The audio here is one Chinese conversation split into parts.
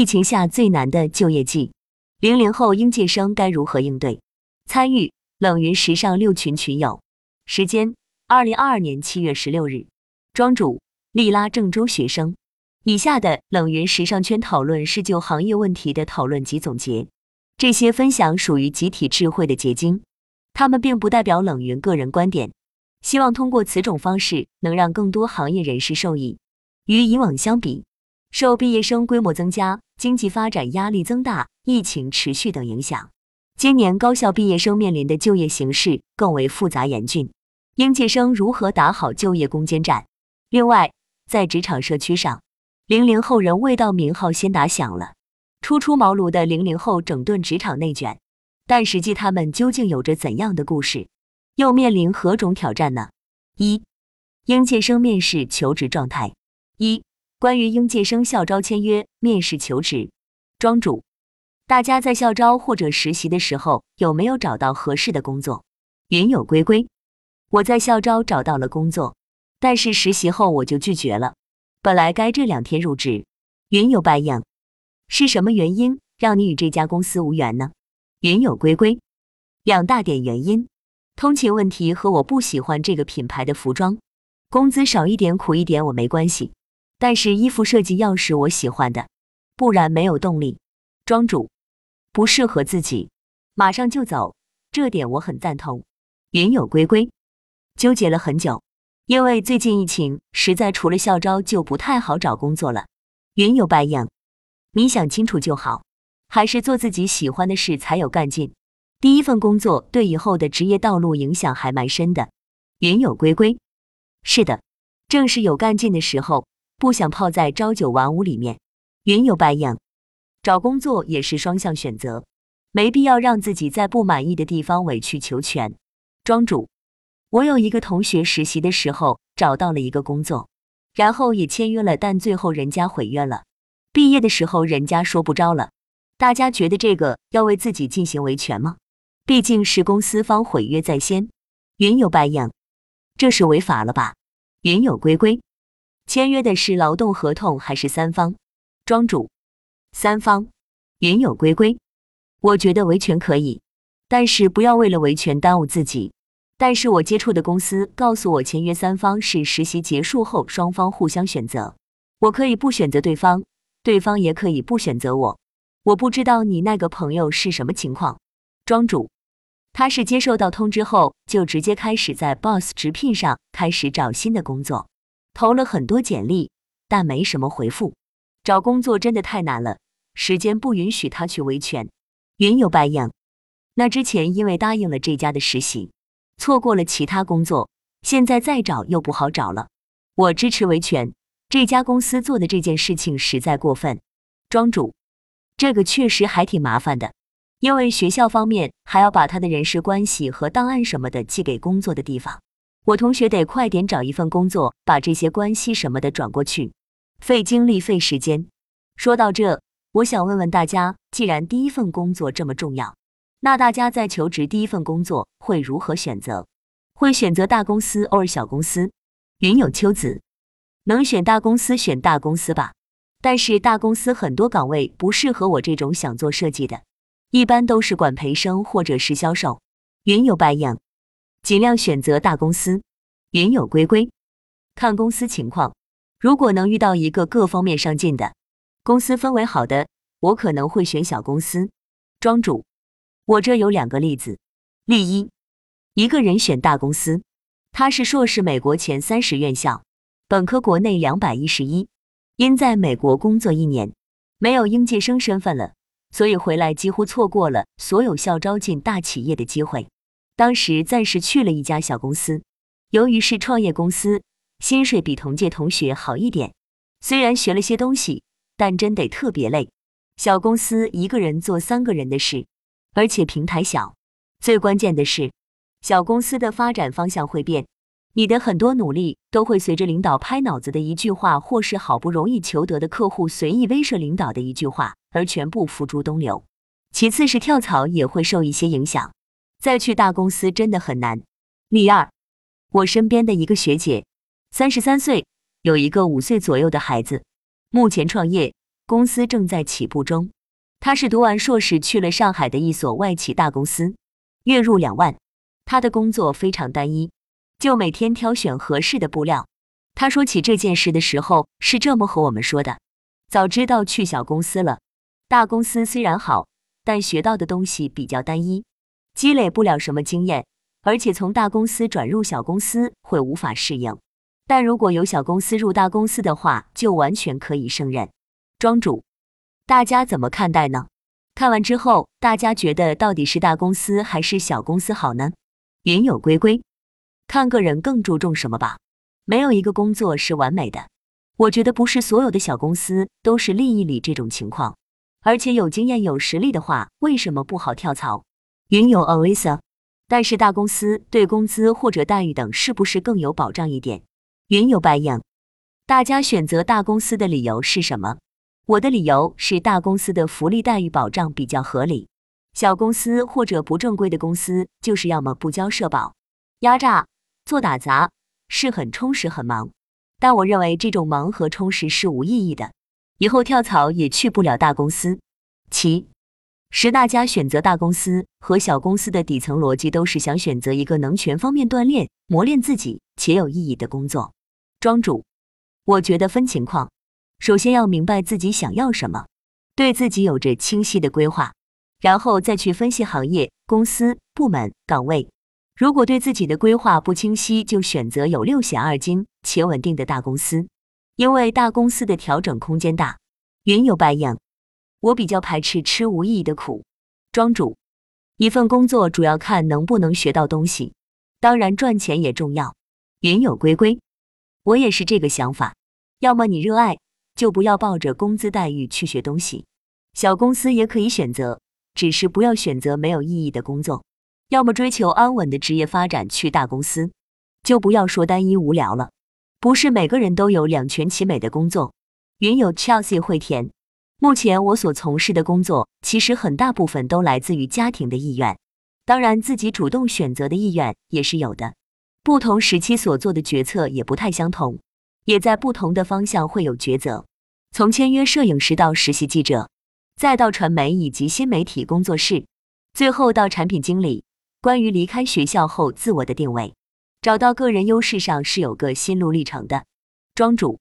疫情下最难的就业季，零零后应届生该如何应对？参与冷云时尚六群群友，时间：二零二二年七月十六日。庄主：利拉郑州学生。以下的冷云时尚圈讨论是就行业问题的讨论及总结，这些分享属于集体智慧的结晶，他们并不代表冷云个人观点。希望通过此种方式，能让更多行业人士受益。与以往相比，受毕业生规模增加。经济发展压力增大、疫情持续等影响，今年高校毕业生面临的就业形势更为复杂严峻。应届生如何打好就业攻坚战？另外，在职场社区上，零零后人未到名号先打响了。初出茅庐的零零后整顿职场内卷，但实际他们究竟有着怎样的故事？又面临何种挑战呢？一、应届生面试求职状态。一关于应届生校招签约、面试求职，庄主，大家在校招或者实习的时候有没有找到合适的工作？云有归归，我在校招找到了工作，但是实习后我就拒绝了。本来该这两天入职。云有白影，是什么原因让你与这家公司无缘呢？云有归归，两大点原因：通勤问题和我不喜欢这个品牌的服装，工资少一点苦一点我没关系。但是衣服设计要是我喜欢的，不然没有动力。庄主不适合自己，马上就走，这点我很赞同。云有归归，纠结了很久，因为最近疫情，实在除了校招就不太好找工作了。云有白影，你想清楚就好，还是做自己喜欢的事才有干劲。第一份工作对以后的职业道路影响还蛮深的。云有归归，是的，正是有干劲的时候。不想泡在朝九晚五里面，云有白影。找工作也是双向选择，没必要让自己在不满意的地方委曲求全。庄主，我有一个同学实习的时候找到了一个工作，然后也签约了，但最后人家毁约了。毕业的时候人家说不招了，大家觉得这个要为自己进行维权吗？毕竟是公司方毁约在先。云有白影，这是违法了吧？云有归归。签约的是劳动合同还是三方？庄主，三方。云有归归，我觉得维权可以，但是不要为了维权耽误自己。但是我接触的公司告诉我，签约三方是实习结束后双方互相选择，我可以不选择对方，对方也可以不选择我。我不知道你那个朋友是什么情况。庄主，他是接受到通知后就直接开始在 Boss 直聘上开始找新的工作。投了很多简历，但没什么回复。找工作真的太难了，时间不允许他去维权。云有白影，那之前因为答应了这家的实习，错过了其他工作，现在再找又不好找了。我支持维权，这家公司做的这件事情实在过分。庄主，这个确实还挺麻烦的，因为学校方面还要把他的人事关系和档案什么的寄给工作的地方。我同学得快点找一份工作，把这些关系什么的转过去，费精力费时间。说到这，我想问问大家，既然第一份工作这么重要，那大家在求职第一份工作会如何选择？会选择大公司或小公司？云有秋子，能选大公司选大公司吧，但是大公司很多岗位不适合我这种想做设计的，一般都是管培生或者是销售。云有白影。尽量选择大公司，云有归归，看公司情况。如果能遇到一个各方面上进的公司，氛围好的，我可能会选小公司。庄主，我这有两个例子。例一，一个人选大公司，他是硕士美国前三十院校，本科国内两百一十一，因在美国工作一年，没有应届生身份了，所以回来几乎错过了所有校招进大企业的机会。当时暂时去了一家小公司，由于是创业公司，薪水比同届同学好一点。虽然学了些东西，但真得特别累。小公司一个人做三个人的事，而且平台小。最关键的是，小公司的发展方向会变，你的很多努力都会随着领导拍脑子的一句话，或是好不容易求得的客户随意威慑领导的一句话，而全部付诸东流。其次是跳槽也会受一些影响。再去大公司真的很难。例二，我身边的一个学姐，三十三岁，有一个五岁左右的孩子，目前创业，公司正在起步中。她是读完硕士去了上海的一所外企大公司，月入两万。他的工作非常单一，就每天挑选合适的布料。他说起这件事的时候是这么和我们说的：早知道去小公司了，大公司虽然好，但学到的东西比较单一，积累不了什么经验，而且从大公司转入小公司会无法适应。但如果有小公司入大公司的话，就完全可以胜任。庄主，大家怎么看待呢？看完之后，大家觉得到底是大公司还是小公司好呢？云有归归，看个人更注重什么吧。没有一个工作是完美的，我觉得不是所有的小公司都是利益里这种情况。而且有经验有实力的话，为什么不好跳槽？云有 Alisa，但是大公司对工资或者待遇等是不是更有保障一点？云有白影，大家选择大公司的理由是什么？我的理由是大公司的福利待遇保障比较合理，小公司或者不正规的公司就是要么不交社保，压榨，做打杂，是很充实很忙。但我认为这种忙和充实是无意义的，以后跳槽也去不了大公司。其十大家选择大公司和小公司的底层逻辑都是想选择一个能全方面锻炼、磨练自己且有意义的工作。庄主，我觉得分情况，首先要明白自己想要什么，对自己有着清晰的规划，然后再去分析行业、公司、部门、岗位。如果对自己的规划不清晰，就选择有六险二金且稳定的大公司，因为大公司的调整空间大。云有白影，我比较排斥吃无意义的苦。庄主，一份工作主要看能不能学到东西，当然赚钱也重要。云有归归。我也是这个想法，要么你热爱，就不要抱着工资待遇去学东西。小公司也可以选择，只是不要选择没有意义的工作。要么追求安稳的职业发展，去大公司，就不要说单一无聊了。不是每个人都有两全其美的工作。云有 Chelsea 会填，目前我所从事的工作，其实很大部分都来自于家庭的意愿，当然自己主动选择的意愿也是有的。不同时期所做的决策也不太相同，也在不同的方向会有抉择。从签约摄影师到实习记者，再到传媒以及新媒体工作室，最后到产品经理。关于离开学校后自我的定位，找到个人优势上是有个心路历程的。庄主，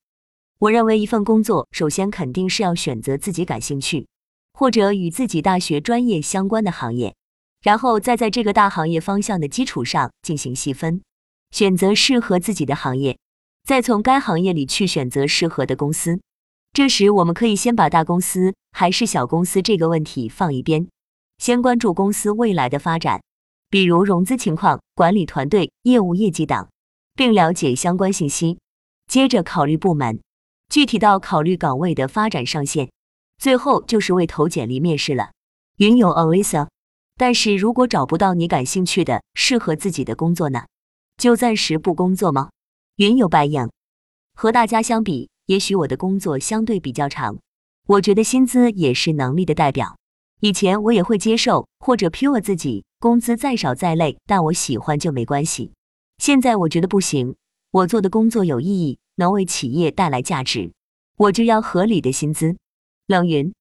我认为一份工作首先肯定是要选择自己感兴趣或者与自己大学专业相关的行业，然后再在这个大行业方向的基础上进行细分。选择适合自己的行业，再从该行业里去选择适合的公司。这时，我们可以先把大公司还是小公司这个问题放一边，先关注公司未来的发展，比如融资情况、管理团队、业务业绩等，并了解相关信息。接着考虑部门，具体到考虑岗位的发展上限，最后就是为投简历面试了。云有 Alisa，但是如果找不到你感兴趣的、适合自己的工作呢？就暂时不工作吗？云有白羊，和大家相比，也许我的工作相对比较长。我觉得薪资也是能力的代表。以前我也会接受或者 pure 自己，工资再少再累，但我喜欢就没关系。现在我觉得不行，我做的工作有意义，能为企业带来价值，我就要合理的薪资。冷云，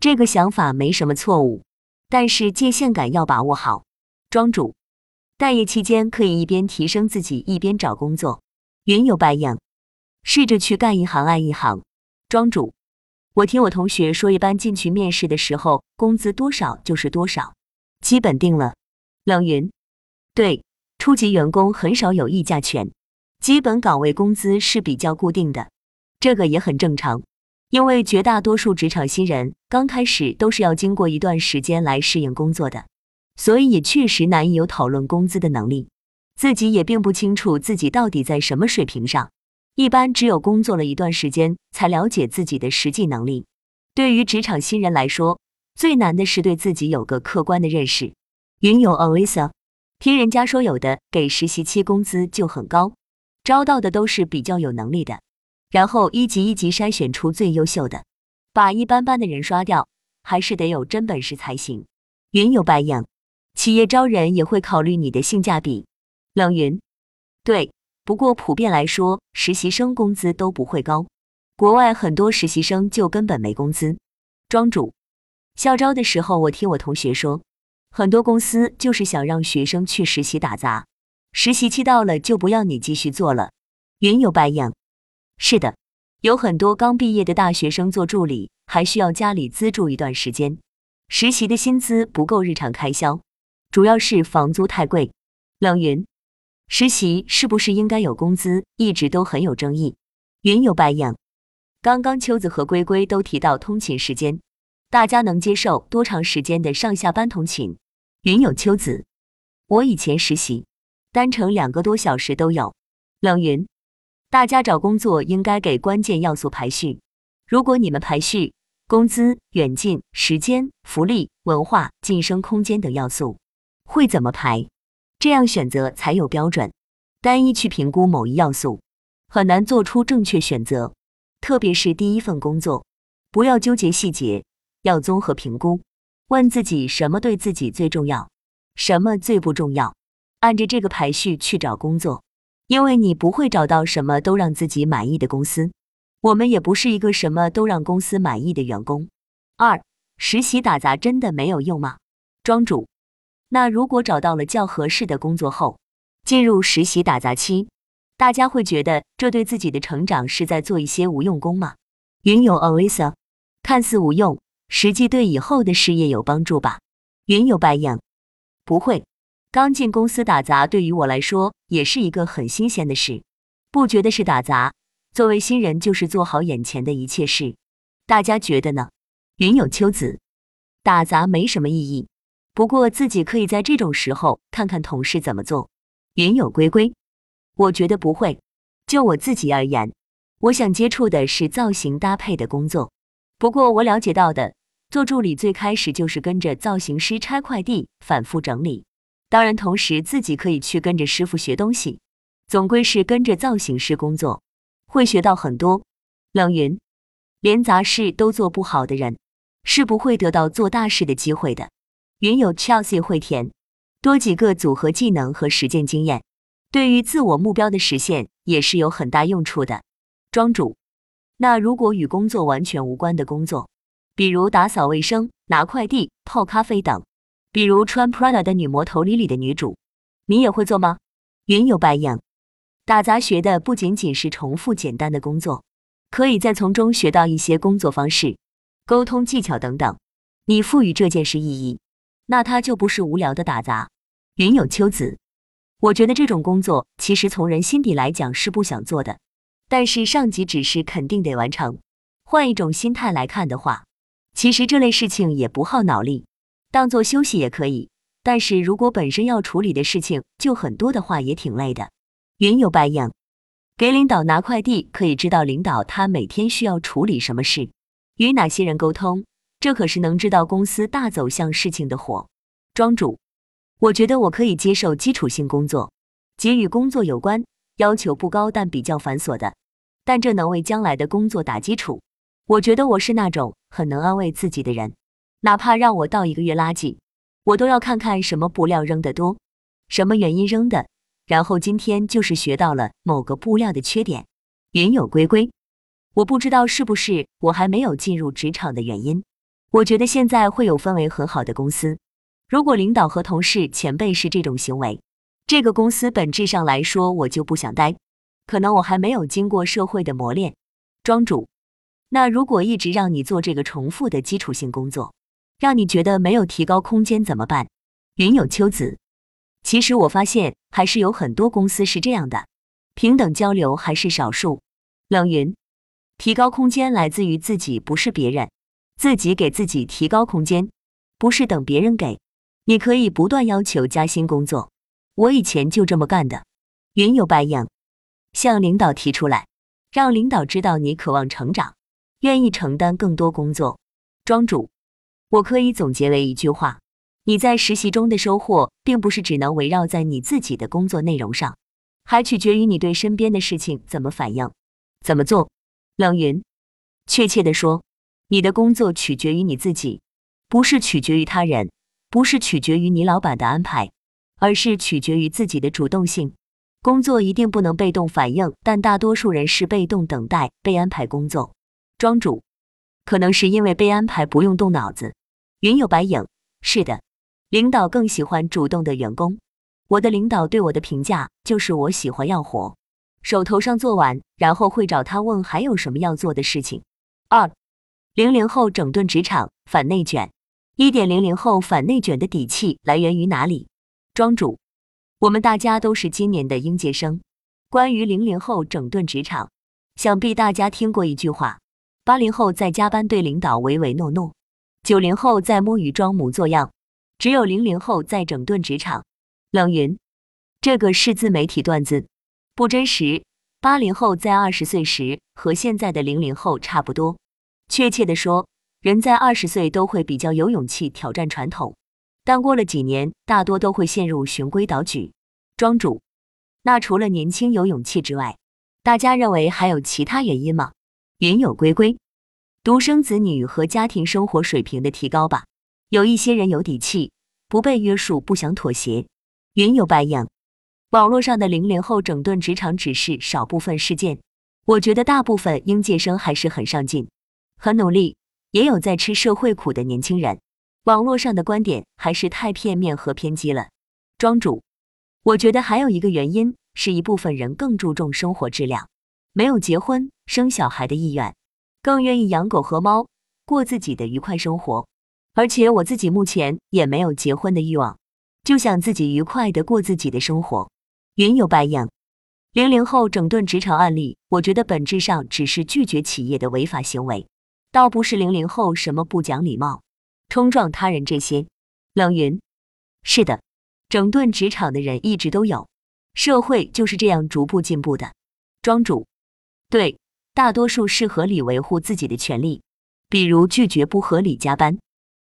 这个想法没什么错误，但是界限感要把握好。庄主。待业期间可以一边提升自己一边找工作。云有白影，试着去干一行爱一行。庄主，我听我同学说，一般进去面试的时候，工资多少就是多少，基本定了。冷云，对，初级员工很少有议价权，基本岗位工资是比较固定的，这个也很正常，因为绝大多数职场新人刚开始都是要经过一段时间来适应工作的。所以也确实难以有讨论工资的能力，自己也并不清楚自己到底在什么水平上。一般只有工作了一段时间，才了解自己的实际能力。对于职场新人来说，最难的是对自己有个客观的认识。云有 Alisa，听人家说有的给实习期工资就很高，招到的都是比较有能力的，然后一级一级筛选出最优秀的，把一般般的人刷掉，还是得有真本事才行。云有白影。企业招人也会考虑你的性价比。冷云，对，不过普遍来说，实习生工资都不会高。国外很多实习生就根本没工资。庄主，校招的时候我听我同学说，很多公司就是想让学生去实习打杂，实习期到了就不要你继续做了。云有白应，是的，有很多刚毕业的大学生做助理，还需要家里资助一段时间，实习的薪资不够日常开销，主要是房租太贵。冷云，实习是不是应该有工资？一直都很有争议。云有白应，刚刚秋子和龟龟都提到通勤时间，大家能接受多长时间的上下班通勤？云有秋子，我以前实习，单程两个多小时都有。冷云。大家找工作应该给关键要素排序。如果你们排序工资、远近、时间、福利、文化、晋升空间等要素，会怎么排？这样选择才有标准。单一去评估某一要素，很难做出正确选择。特别是第一份工作，不要纠结细节，要综合评估，问自己什么对自己最重要，什么最不重要，按着这个排序去找工作。因为你不会找到什么都让自己满意的公司，我们也不是一个什么都让公司满意的员工。二，实习打杂真的没有用吗？庄主，那如果找到了较合适的工作后，进入实习打杂期，大家会觉得这对自己的成长是在做一些无用功吗？云有 Alisa，看似无用，实际对以后的事业有帮助吧？云有白影，不会。刚进公司打杂，对于我来说也是一个很新鲜的事，不觉得是打杂。作为新人，就是做好眼前的一切事。大家觉得呢？云有秋子，打杂没什么意义，不过自己可以在这种时候看看同事怎么做。云有龟龟，我觉得不会。就我自己而言，我想接触的是造型搭配的工作。不过我了解到的，做助理最开始就是跟着造型师拆快递，反复整理。当然，同时自己可以去跟着师傅学东西，总归是跟着造型师工作，会学到很多。冷云，连杂事都做不好的人，是不会得到做大事的机会的。云有 Chelsea 会填，多几个组合技能和实践经验，对于自我目标的实现也是有很大用处的。庄主，那如果与工作完全无关的工作，比如打扫卫生、拿快递、泡咖啡等。比如穿 Prada 的女魔头 Lily 的女主，你也会做吗？云有白影，打杂学的不仅仅是重复简单的工作，可以再从中学到一些工作方式、沟通技巧等等。你赋予这件事意义，那它就不是无聊的打杂。云有秋子，我觉得这种工作其实从人心底来讲是不想做的，但是上级指示肯定得完成。换一种心态来看的话，其实这类事情也不耗脑力。当做休息也可以，但是如果本身要处理的事情就很多的话，也挺累的。云有白影，给领导拿快递，可以知道领导他每天需要处理什么事，与哪些人沟通，这可是能知道公司大走向事情的活。庄主，我觉得我可以接受基础性工作，即与工作有关，要求不高但比较繁琐的，但这能为将来的工作打基础。我觉得我是那种很能安慰自己的人。哪怕让我倒一个月垃圾，我都要看看什么布料扔得多，什么原因扔的，然后今天就是学到了某个布料的缺点。云有归归，我不知道是不是我还没有进入职场的原因。我觉得现在会有氛围很好的公司，如果领导和同事前辈是这种行为，这个公司本质上来说我就不想待。可能我还没有经过社会的磨练。庄主，那如果一直让你做这个重复的基础性工作？让你觉得没有提高空间怎么办？云有秋子，其实我发现还是有很多公司是这样的，平等交流还是少数。冷云，提高空间来自于自己，不是别人，自己给自己提高空间，不是等别人给。你可以不断要求加薪工作，我以前就这么干的。云有白影，向领导提出来，让领导知道你渴望成长，愿意承担更多工作。庄主。我可以总结为一句话：你在实习中的收获，并不是只能围绕在你自己的工作内容上，还取决于你对身边的事情怎么反应、怎么做。冷云，确切的说，你的工作取决于你自己，不是取决于他人，不是取决于你老板的安排，而是取决于自己的主动性。工作一定不能被动反应，但大多数人是被动等待被安排工作。庄主，可能是因为被安排不用动脑子。云有白影，是的，领导更喜欢主动的员工。我的领导对我的评价就是我喜欢要活，手头上做完，然后会找他问还有什么要做的事情。二，零零后整顿职场反内卷。一点零零后反内卷的底气来源于哪里？庄主。我们大家都是今年的应届生。关于零零后整顿职场，想必大家听过一句话：八零后在加班对领导唯唯诺诺，九零后在摸鱼装模作样，只有零零后在整顿职场。冷云，这个是自媒体段子，不真实。八零后在二十岁时和现在的零零后差不多。确切的说，人在二十岁都会比较有勇气挑战传统。但过了几年，大多都会陷入循规蹈矩。庄主，那除了年轻有勇气之外，大家认为还有其他原因吗？云有归归，独生子女和家庭生活水平的提高吧。有一些人有底气，不被约束，不想妥协。云有白影，网络上的零零后整顿职场只是少部分事件，我觉得大部分应届生还是很上进、很努力，也有在吃社会苦的年轻人。网络上的观点还是太片面和偏激了，庄主，我觉得还有一个原因是一部分人更注重生活质量，没有结婚生小孩的意愿，更愿意养狗和猫，过自己的愉快生活。而且我自己目前也没有结婚的欲望，就想自己愉快的过自己的生活。云有白影，零零后整顿职场案例，我觉得本质上只是拒绝企业的违法行为，倒不是零零后什么不讲礼貌。冲撞他人这些，冷云，是的，整顿职场的人一直都有，社会就是这样逐步进步的。庄主，对，大多数是合理维护自己的权利，比如拒绝不合理加班，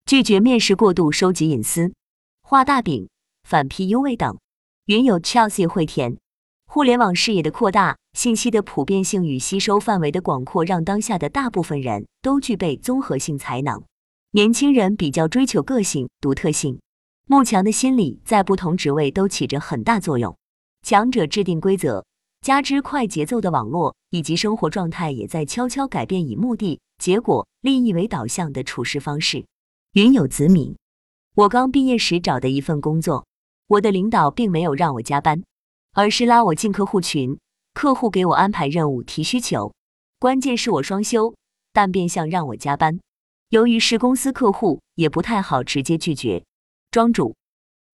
拒绝面试过度收集隐私，画大饼，反 PUA 等。云有 Chelsea 会田，互联网视野的扩大，信息的普遍性与吸收范围的广阔，让当下的大部分人都具备综合性才能。年轻人比较追求个性、独特性，慕强的心理在不同职位都起着很大作用。强者制定规则，加之快节奏的网络以及生活状态也在悄悄改变以目的、结果、利益为导向的处事方式。云有子敏，我刚毕业时找的一份工作，我的领导并没有让我加班，而是拉我进客户群，客户给我安排任务、提需求，关键是我双休，但变相让我加班。由于是公司客户，也不太好直接拒绝。庄主，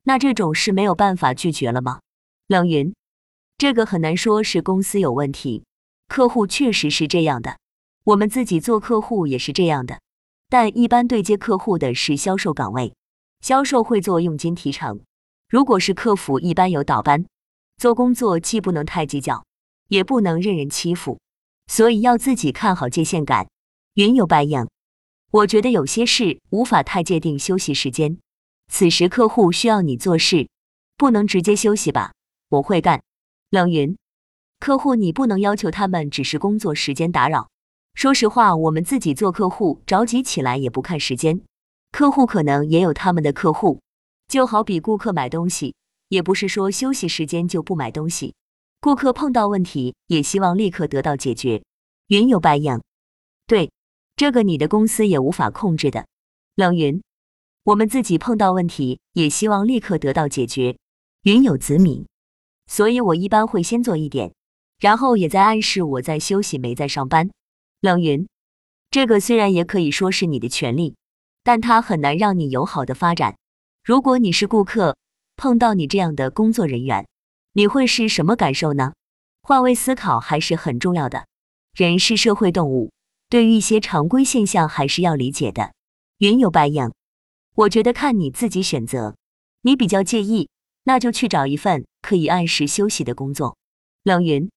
那这种是没有办法拒绝了吗？冷云，这个很难说是公司有问题，客户确实是这样的，我们自己做客户也是这样的。但一般对接客户的是销售岗位，销售会做佣金提成。如果是客服，一般有倒班。做工作既不能太计较，也不能任人欺负，所以要自己看好界限感。云有白影。我觉得有些事无法太界定休息时间，此时客户需要你做事，不能直接休息吧？我会干。冷云，客户你不能要求他们只是工作时间打扰。说实话，我们自己做客户着急起来也不看时间，客户可能也有他们的客户，就好比顾客买东西，也不是说休息时间就不买东西，顾客碰到问题也希望立刻得到解决。云有白影，对。这个你的公司也无法控制的，冷云，我们自己碰到问题也希望立刻得到解决。云有子敏，所以我一般会先做一点，然后也在暗示我在休息没在上班。冷云，这个虽然也可以说是你的权利，但它很难让你友好的发展。如果你是顾客，碰到你这样的工作人员，你会是什么感受呢？换位思考还是很重要的，人是社会动物。对于一些常规现象还是要理解的。云有白影，我觉得看你自己选择。你比较介意，那就去找一份可以按时休息的工作。冷云，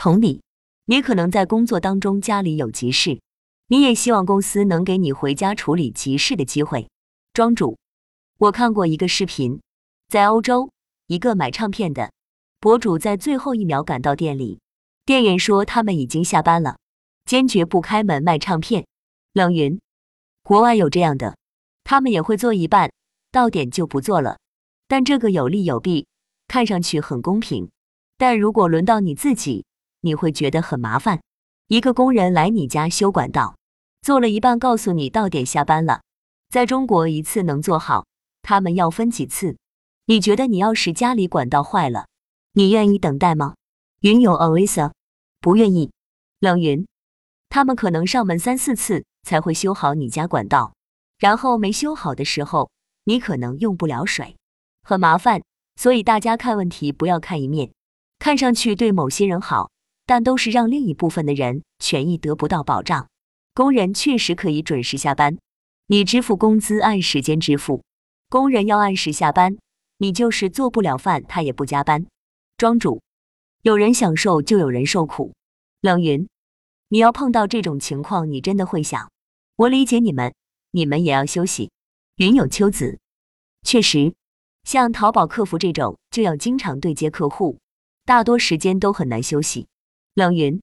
同理，你可能在工作当中家里有急事，你也希望公司能给你回家处理急事的机会。庄主，我看过一个视频，在欧洲，一个买唱片的博主在最后一秒赶到店里，店员说他们已经下班了。坚决不开门卖唱片。冷云，国外有这样的，他们也会做一半，到点就不做了。但这个有利有弊，看上去很公平，但如果轮到你自己，你会觉得很麻烦。一个工人来你家修管道，做了一半，告诉你到点下班了。在中国，一次能做好，他们要分几次？你觉得你要是家里管道坏了，你愿意等待吗？云有 Alisa 不愿意。冷云，他们可能上门三四次才会修好你家管道，然后没修好的时候，你可能用不了水，很麻烦。所以大家看问题不要看一面，看上去对某些人好，但都是让另一部分的人权益得不到保障。工人确实可以准时下班，你支付工资按时间支付，工人要按时下班。你就是做不了饭，他也不加班。庄主，有人享受就有人受苦。冷云，你要碰到这种情况，你真的会想，我理解你们，你们也要休息。云有秋子，确实，像淘宝客服这种，就要经常对接客户，大多时间都很难休息。冷云，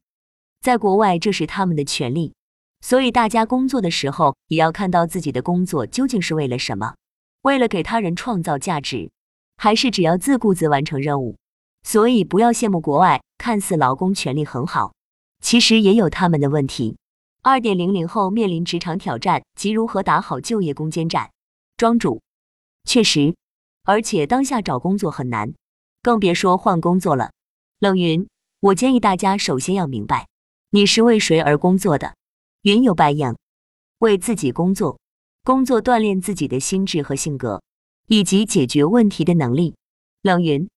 在国外这是他们的权利，所以大家工作的时候也要看到自己的工作究竟是为了什么，为了给他人创造价值。还是只要自顾自完成任务，所以不要羡慕国外，看似劳工权利很好，其实也有他们的问题。二点零零后面临职场挑战及如何打好就业攻坚战。庄主，确实，而且当下找工作很难，更别说换工作了。冷云，我建议大家首先要明白，你是为谁而工作的。云有白样，为自己工作，工作锻炼自己的心智和性格。以及解决问题的能力。冷云，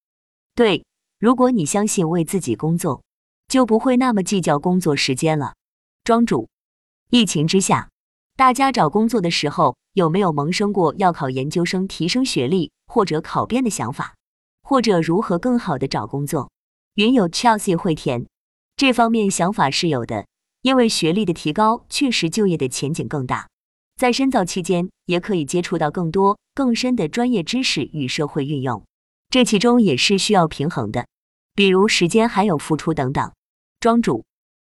对，如果你相信为自己工作，就不会那么计较工作时间了。庄主，疫情之下，大家找工作的时候有没有萌生过要考研究生提升学历或者考编的想法，或者如何更好的找工作？云有 Chelsea 会填，这方面想法是有的，因为学历的提高确实就业的前景更大。在深造期间，也可以接触到更多更深的专业知识与社会运用，这其中也是需要平衡的，比如时间还有付出等等。庄主，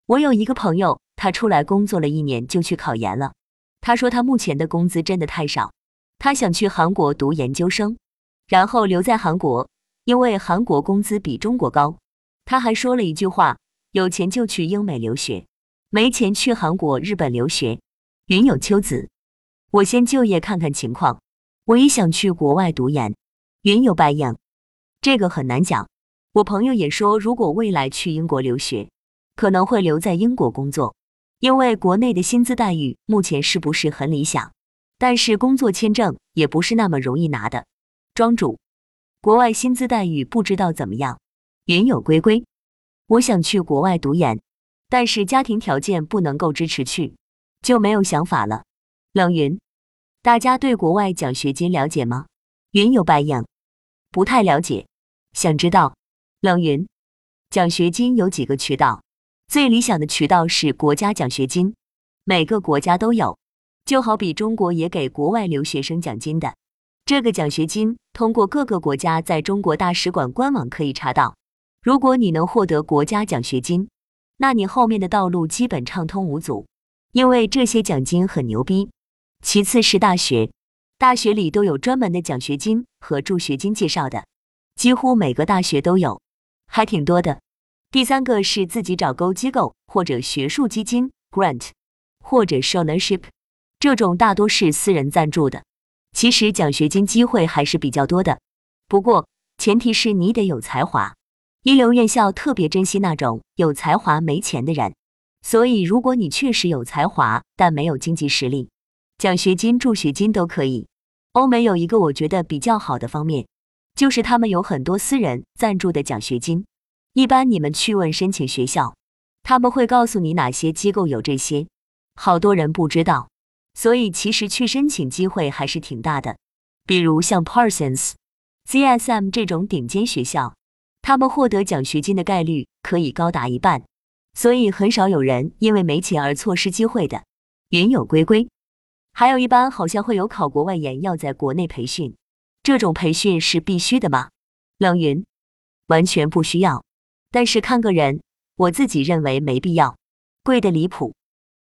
我有一个朋友，他出来工作了一年就去考研了。他说他目前的工资真的太少，他想去韩国读研究生，然后留在韩国，因为韩国工资比中国高。他还说了一句话：有钱就去英美留学，没钱去韩国、日本留学。云有秋子，我先就业看看情况。我也想去国外读研。云有白杨，这个很难讲。我朋友也说，如果未来去英国留学，可能会留在英国工作，因为国内的薪资待遇目前是不是很理想？但是工作签证也不是那么容易拿的。庄主，国外薪资待遇不知道怎么样。云有龟龟，我想去国外读研，但是家庭条件不能够支持去。就没有想法了。冷云，大家对国外奖学金了解吗？云有白样，不太了解，想知道。冷云，奖学金有几个渠道，最理想的渠道是国家奖学金，每个国家都有，就好比中国也给国外留学生奖金的。这个奖学金通过各个国家在中国大使馆官网可以查到。如果你能获得国家奖学金，那你后面的道路基本畅通无阻。因为这些奖金很牛逼，其次是大学，大学里都有专门的奖学金和助学金介绍的，几乎每个大学都有，还挺多的。第三个是自己找勾机构或者学术基金 （grant） 或者 scholarship，这种大多是私人赞助的。其实奖学金机会还是比较多的，不过前提是你得有才华，一流院校特别珍惜那种有才华没钱的人。所以，如果你确实有才华，但没有经济实力，奖学金、助学金都可以。欧美有一个我觉得比较好的方面，就是他们有很多私人赞助的奖学金。一般你们去问申请学校，他们会告诉你哪些机构有这些，好多人不知道。所以其实去申请机会还是挺大的。比如像 Parsons、CSM 这种顶尖学校，他们获得奖学金的概率可以高达一半。所以很少有人因为没钱而错失机会的。云有龟龟，还有一般好像会有考国外研要在国内培训，这种培训是必须的吗？冷云，完全不需要，但是看个人，我自己认为没必要，贵的离谱。